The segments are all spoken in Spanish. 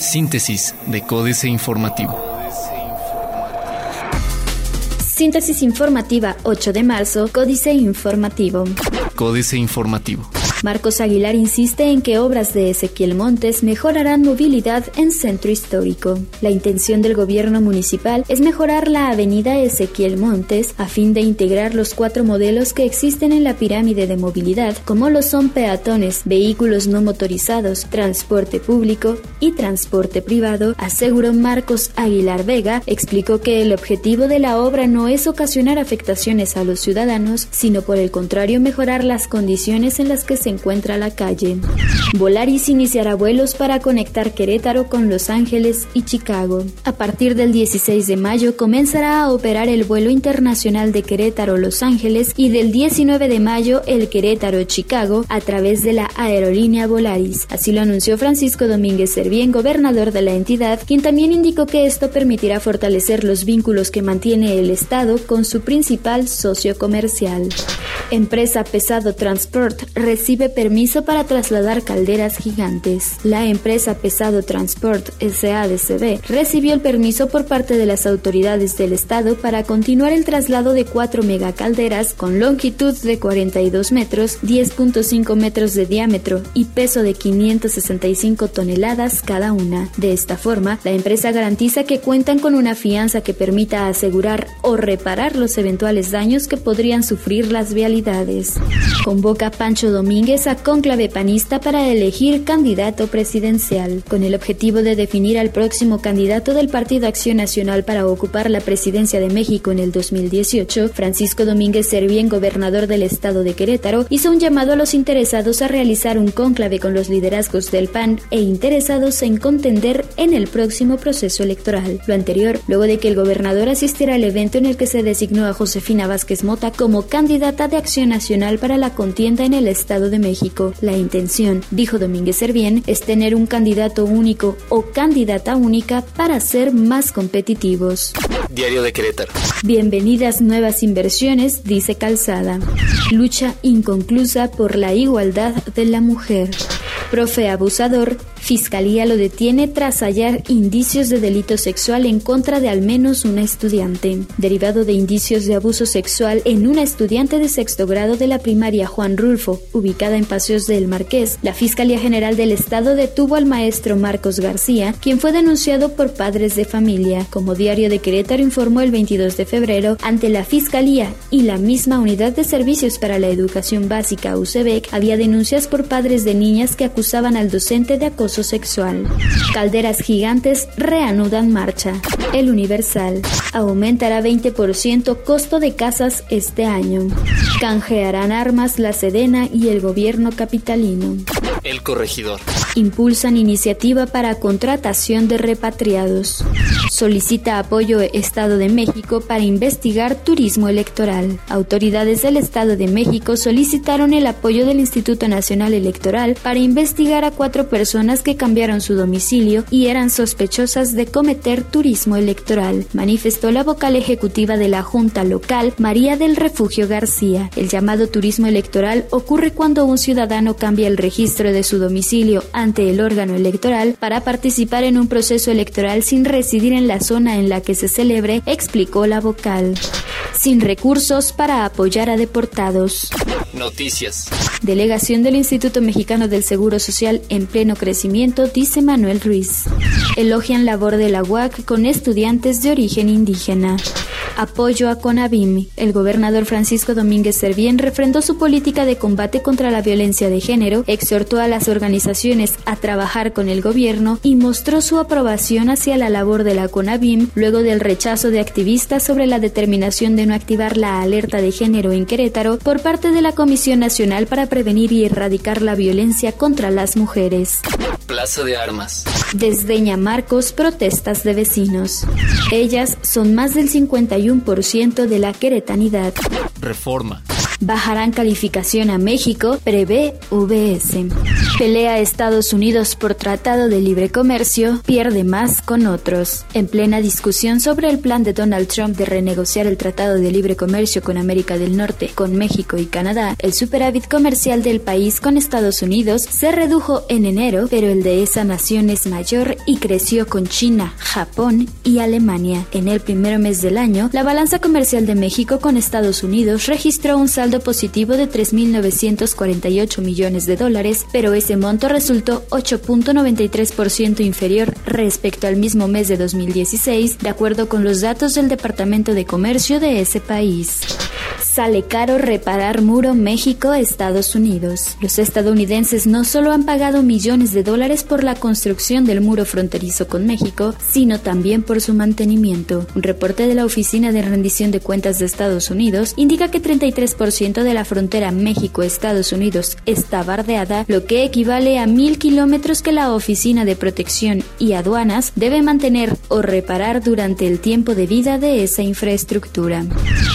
Síntesis de Códice Informativo. Síntesis informativa 8 de marzo, Códice Informativo. Códice Informativo. Marcos Aguilar insiste en que obras de Ezequiel Montes mejorarán movilidad en centro histórico. La intención del gobierno municipal es mejorar la avenida Ezequiel Montes a fin de integrar los cuatro modelos que existen en la pirámide de movilidad, como lo son peatones, vehículos no motorizados, transporte público y transporte privado, aseguró Marcos Aguilar Vega, explicó que el objetivo de la obra no es ocasionar afectaciones a los ciudadanos, sino por el contrario mejorar las condiciones en las que se encuentra la calle. Volaris iniciará vuelos para conectar Querétaro con Los Ángeles y Chicago. A partir del 16 de mayo comenzará a operar el vuelo internacional de Querétaro-Los Ángeles y del 19 de mayo el Querétaro-Chicago a través de la aerolínea Volaris. Así lo anunció Francisco Domínguez Servién, gobernador de la entidad, quien también indicó que esto permitirá fortalecer los vínculos que mantiene el Estado con su principal socio comercial. Empresa Pesado Transport recibe permiso para trasladar calderas gigantes. La empresa Pesado Transport SADCB recibió el permiso por parte de las autoridades del estado para continuar el traslado de cuatro megacalderas con longitud de 42 metros, 10.5 metros de diámetro y peso de 565 toneladas cada una. De esta forma, la empresa garantiza que cuentan con una fianza que permita asegurar o reparar los eventuales daños que podrían sufrir las vialidades Convoca Pancho Domínguez a cónclave panista para elegir candidato presidencial, con el objetivo de definir al próximo candidato del Partido Acción Nacional para ocupar la presidencia de México en el 2018. Francisco Domínguez Servién, gobernador del estado de Querétaro, hizo un llamado a los interesados a realizar un cónclave con los liderazgos del PAN e interesados en contender en el próximo proceso electoral. Lo anterior, luego de que el gobernador asistiera al evento en el que se designó a Josefina Vázquez Mota como candidata de Acción Nacional para la contienda en el Estado de México. La intención, dijo Domínguez Servién, es tener un candidato único o candidata única para ser más competitivos. Diario de Querétaro. Bienvenidas nuevas inversiones, dice Calzada. Lucha inconclusa por la igualdad de la mujer. Profe abusador, Fiscalía lo detiene tras hallar indicios de delito sexual en contra de al menos una estudiante. Derivado de indicios de abuso sexual en una estudiante de sexto grado de la primaria Juan Rulfo, ubicada en Paseos del Marqués, la Fiscalía General del Estado detuvo al maestro Marcos García, quien fue denunciado por padres de familia. Como Diario de Querétaro informó el 22 de febrero, ante la Fiscalía y la misma Unidad de Servicios para la Educación Básica UCEBEC, había denuncias por padres de niñas que acusaban al docente de acoso sexual. Calderas gigantes reanudan marcha. El Universal. Aumentará 20% costo de casas este año. Canjearán armas la Sedena y el gobierno capitalino. El corregidor. Impulsan iniciativa para contratación de repatriados. Solicita apoyo Estado de México para investigar turismo electoral. Autoridades del Estado de México solicitaron el apoyo del Instituto Nacional Electoral para investigar a cuatro personas que cambiaron su domicilio y eran sospechosas de cometer turismo electoral, manifestó la vocal ejecutiva de la Junta Local, María del Refugio García. El llamado turismo electoral ocurre cuando un ciudadano cambia el registro de su domicilio ante el órgano electoral para participar en un proceso electoral sin residir en la zona en la que se celebre, explicó la vocal. Sin recursos para apoyar a deportados. Noticias. Delegación del Instituto Mexicano del Seguro Social en pleno crecimiento, dice Manuel Ruiz. Elogian labor de la UAC con estudiantes de origen indígena. Apoyo a CONAVIM. El gobernador Francisco Domínguez Servién refrendó su política de combate contra la violencia de género, exhortó a las organizaciones a trabajar con el gobierno y mostró su aprobación hacia la labor de la CONAVIM luego del rechazo de activistas sobre la determinación de no activar la alerta de género en Querétaro por parte de la Comisión Nacional para Prevenir y Erradicar la Violencia contra las Mujeres. Plaza de Armas. Desdeña Marcos protestas de vecinos. Ellas son más del 51% de la queretanidad. Reforma. Bajarán calificación a México, prevé VS. Pelea Estados Unidos por Tratado de Libre Comercio, pierde más con otros. En plena discusión sobre el plan de Donald Trump de renegociar el Tratado de Libre Comercio con América del Norte, con México y Canadá, el superávit comercial del país con Estados Unidos se redujo en enero, pero el de esa nación es mayor y creció con China, Japón y Alemania. En el primer mes del año, la balanza comercial de México con Estados Unidos registró un saldo positivo de 3.948 millones de dólares, pero ese monto resultó 8.93% inferior respecto al mismo mes de 2016, de acuerdo con los datos del Departamento de Comercio de ese país. Sale caro reparar muro México-Estados Unidos. Los estadounidenses no solo han pagado millones de dólares por la construcción del muro fronterizo con México, sino también por su mantenimiento. Un reporte de la Oficina de Rendición de Cuentas de Estados Unidos indica que 33% de la frontera México-Estados Unidos está bardeada, lo que equivale a mil kilómetros que la Oficina de Protección y Aduanas debe mantener o reparar durante el tiempo de vida de esa infraestructura.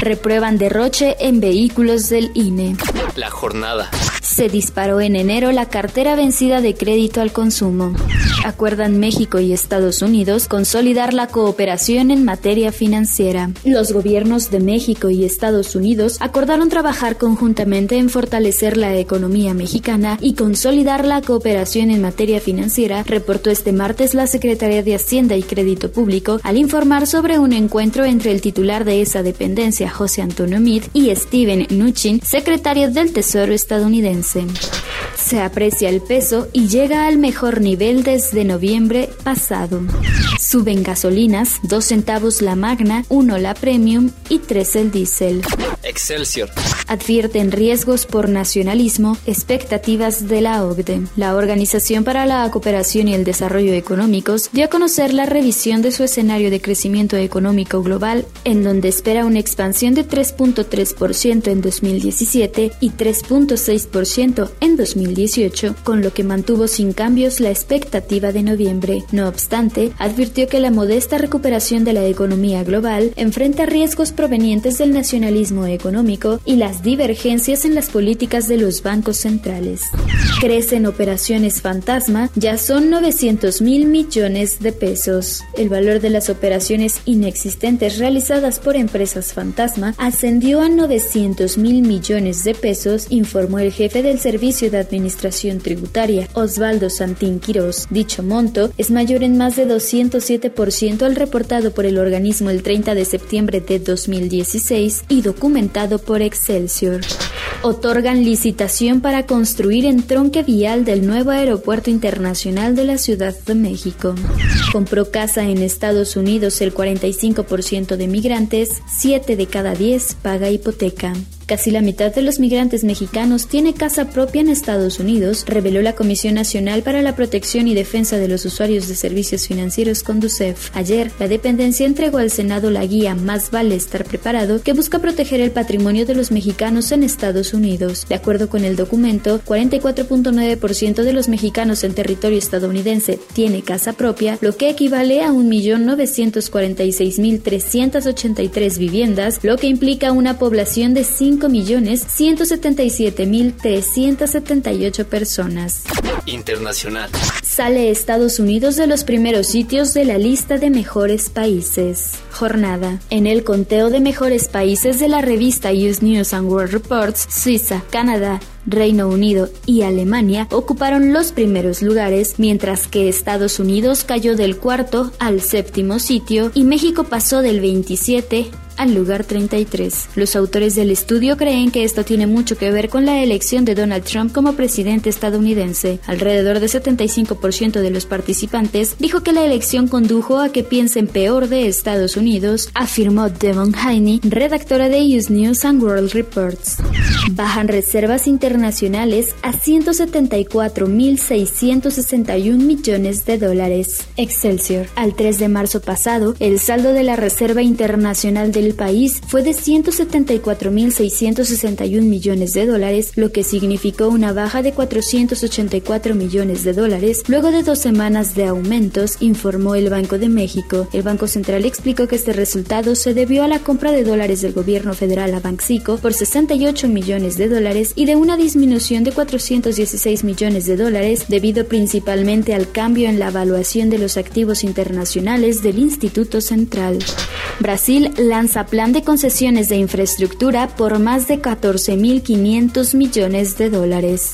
Reprueban derroche en vehículos del INE. La jornada. Se disparó en enero la cartera vencida de crédito al consumo. Acuerdan México y Estados Unidos consolidar la cooperación en materia financiera. Los gobiernos de México y Estados Unidos acordaron trabajar conjuntamente en fortalecer la economía mexicana y consolidar la cooperación en materia financiera, reportó este martes la Secretaría de Hacienda y Crédito Público al informar sobre un encuentro entre el titular de esa dependencia, José Antonio Meade, y Steven Mnuchin, secretario del Tesoro estadounidense. Se aprecia el peso y llega al mejor nivel desde noviembre pasado. Suben gasolinas, 2 centavos la magna, 1 la premium y 3 el diésel. Excelsior. Advierten riesgos por nacionalismo, expectativas de la OCDE. La Organización para la Cooperación y el Desarrollo Económicos dio a conocer la revisión de su escenario de crecimiento económico global, en donde espera una expansión de 3.3% en 2017 y 3.6% en 2018, con lo que mantuvo sin cambios la expectativa de noviembre. No obstante, advirtió que la modesta recuperación de la economía global enfrenta riesgos provenientes del nacionalismo económico y las divergencias en las políticas de los bancos centrales. Crecen operaciones fantasma, ya son 900 mil millones de pesos. El valor de las operaciones inexistentes realizadas por empresas fantasma ascendió a 900 mil millones de pesos, informó el jefe del Servicio de Administración Tributaria, Osvaldo Santín Quirós. Dicho monto es mayor en más de 207% al reportado por el organismo el 30 de septiembre de 2016 y por Excelsior. Otorgan licitación para construir en tronque vial del nuevo aeropuerto internacional de la Ciudad de México. Compró casa en Estados Unidos el 45% de migrantes, 7 de cada 10 paga hipoteca. Casi la mitad de los migrantes mexicanos tiene casa propia en Estados Unidos, reveló la Comisión Nacional para la Protección y Defensa de los Usuarios de Servicios Financieros Conducef. Ayer, la dependencia entregó al Senado la guía Más vale estar preparado, que busca proteger el patrimonio de los mexicanos en Estados Unidos. De acuerdo con el documento, 44.9% de los mexicanos en territorio estadounidense tiene casa propia, lo que equivale a 1.946.383 viviendas, lo que implica una población de 5 5.177.378 personas. Internacional. Sale Estados Unidos de los primeros sitios de la lista de mejores países. Jornada. En el conteo de mejores países de la revista US News and World Reports, Suiza, Canadá, Reino Unido y Alemania ocuparon los primeros lugares, mientras que Estados Unidos cayó del cuarto al séptimo sitio y México pasó del 27 al lugar 33. Los autores del estudio creen que esto tiene mucho que ver con la elección de Donald Trump como presidente estadounidense. Alrededor de 75% de los participantes dijo que la elección condujo a que piensen peor de Estados Unidos, afirmó Devon Haney, redactora de US News and World Reports. Bajan reservas internacionales a 174.661 millones de dólares. Excelsior. Al 3 de marzo pasado, el saldo de la Reserva Internacional del el país fue de 174.661 millones de dólares, lo que significó una baja de 484 millones de dólares luego de dos semanas de aumentos, informó el Banco de México. El Banco Central explicó que este resultado se debió a la compra de dólares del gobierno federal a Banxico por 68 millones de dólares y de una disminución de 416 millones de dólares debido principalmente al cambio en la evaluación de los activos internacionales del Instituto Central. Brasil lanza plan de concesiones de infraestructura por más de 14.500 millones de dólares.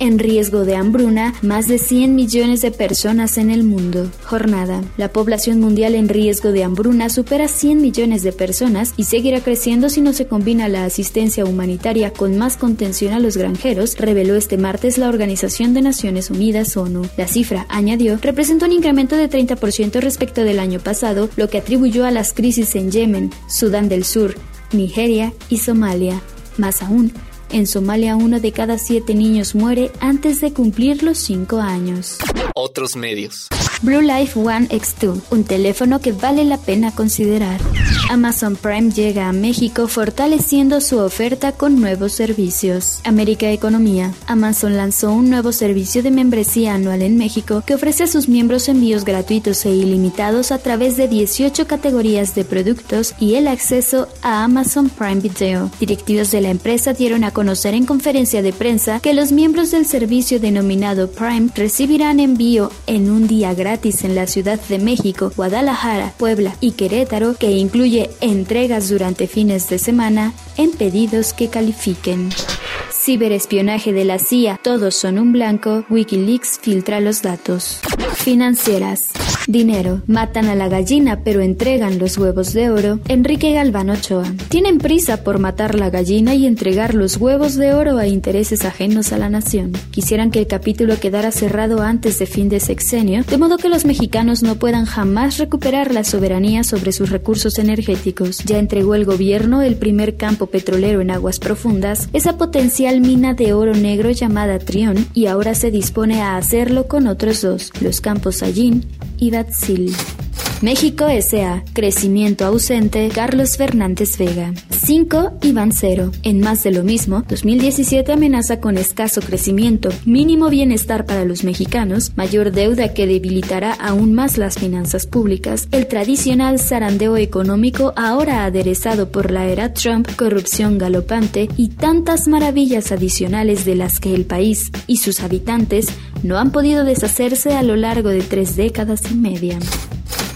En riesgo de hambruna, más de 100 millones de personas en el mundo. Jornada. La población mundial en riesgo de hambruna supera 100 millones de personas y seguirá creciendo si no se combina la asistencia humanitaria con más contención a los granjeros, reveló este martes la Organización de Naciones Unidas ONU. La cifra, añadió, representa un incremento de 30% respecto del año pasado, lo que atribuyó a las crisis en Yemen, Sudán del Sur, Nigeria y Somalia. Más aún, en Somalia uno de cada siete niños muere antes de cumplir los cinco años. Otros medios. Blue Life One X2, un teléfono que vale la pena considerar. Amazon Prime llega a México fortaleciendo su oferta con nuevos servicios. América Economía. Amazon lanzó un nuevo servicio de membresía anual en México que ofrece a sus miembros envíos gratuitos e ilimitados a través de 18 categorías de productos y el acceso a Amazon Prime Video. Directivos de la empresa dieron a conocer en conferencia de prensa que los miembros del servicio denominado Prime recibirán envío en un día gratis en la Ciudad de México, Guadalajara, Puebla y Querétaro que incluye entregas durante fines de semana en pedidos que califiquen. Ciberespionaje de la CIA, todos son un blanco, Wikileaks filtra los datos. Financieras. Dinero. Matan a la gallina pero entregan los huevos de oro. Enrique Galván Ochoa. Tienen prisa por matar la gallina y entregar los huevos de oro a intereses ajenos a la nación. Quisieran que el capítulo quedara cerrado antes de fin de sexenio, de modo que los mexicanos no puedan jamás recuperar la soberanía sobre sus recursos energéticos. Ya entregó el gobierno el primer campo petrolero en aguas profundas, esa potencial mina de oro negro llamada Trión, y ahora se dispone a hacerlo con otros dos, los campos Allín y Batzil. México S.A. Crecimiento ausente. Carlos Fernández Vega. 5 y van 0. En más de lo mismo, 2017 amenaza con escaso crecimiento, mínimo bienestar para los mexicanos, mayor deuda que debilitará aún más las finanzas públicas, el tradicional zarandeo económico ahora aderezado por la era Trump, corrupción galopante y tantas maravillas adicionales de las que el país y sus habitantes no han podido deshacerse a lo largo de tres décadas y media.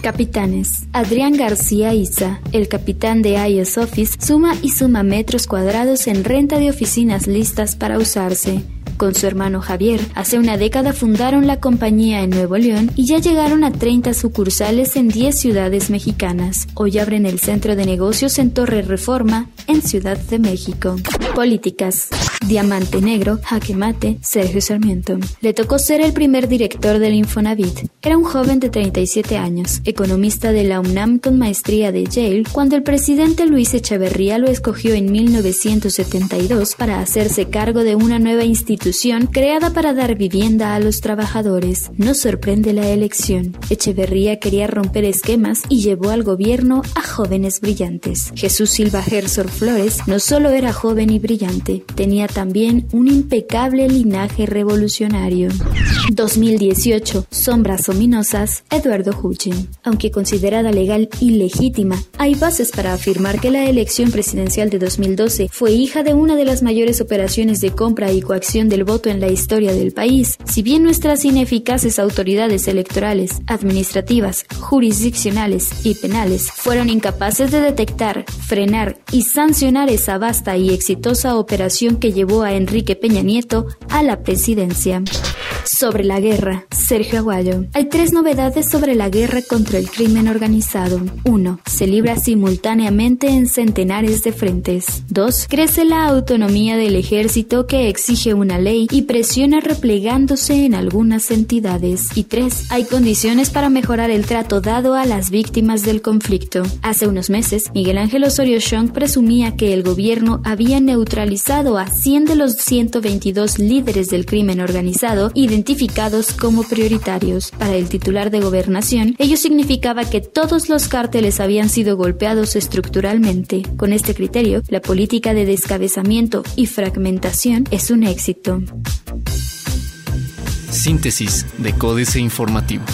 Capitanes. Adrián García Isa, el capitán de IS Office, suma y suma metros cuadrados en renta de oficinas listas para usarse. Con su hermano Javier, hace una década fundaron la compañía en Nuevo León y ya llegaron a 30 sucursales en 10 ciudades mexicanas. Hoy abren el centro de negocios en Torre Reforma, en Ciudad de México. Políticas. Diamante Negro, Jaque Mate, Sergio Sarmiento. Le tocó ser el primer director del Infonavit. Era un joven de 37 años, economista de la UNAM con maestría de Yale, cuando el presidente Luis Echeverría lo escogió en 1972 para hacerse cargo de una nueva institución creada para dar vivienda a los trabajadores. No sorprende la elección. Echeverría quería romper esquemas y llevó al gobierno a jóvenes brillantes. Jesús Silva Gersor Flores no solo era joven y brillante, tenía también un impecable linaje revolucionario. 2018. Sombras ominosas. Eduardo Huchen. Aunque considerada legal y legítima, hay bases para afirmar que la elección presidencial de 2012 fue hija de una de las mayores operaciones de compra y coacción del voto en la historia del país. Si bien nuestras ineficaces autoridades electorales, administrativas, jurisdiccionales y penales fueron incapaces de detectar, frenar y sancionar esa vasta y operación que llevó a Enrique Peña Nieto a la presidencia. Sobre la guerra, Sergio Aguayo. Hay tres novedades sobre la guerra contra el crimen organizado. 1. Se libra simultáneamente en centenares de frentes. 2. Crece la autonomía del ejército que exige una ley y presiona replegándose en algunas entidades. Y 3. Hay condiciones para mejorar el trato dado a las víctimas del conflicto. Hace unos meses, Miguel Ángel Osorio Chong presumía que el gobierno había neutralizado a 100 de los 122 líderes del crimen organizado y identificados como prioritarios. Para el titular de gobernación, ello significaba que todos los cárteles habían sido golpeados estructuralmente. Con este criterio, la política de descabezamiento y fragmentación es un éxito. Síntesis de Códice Informativo.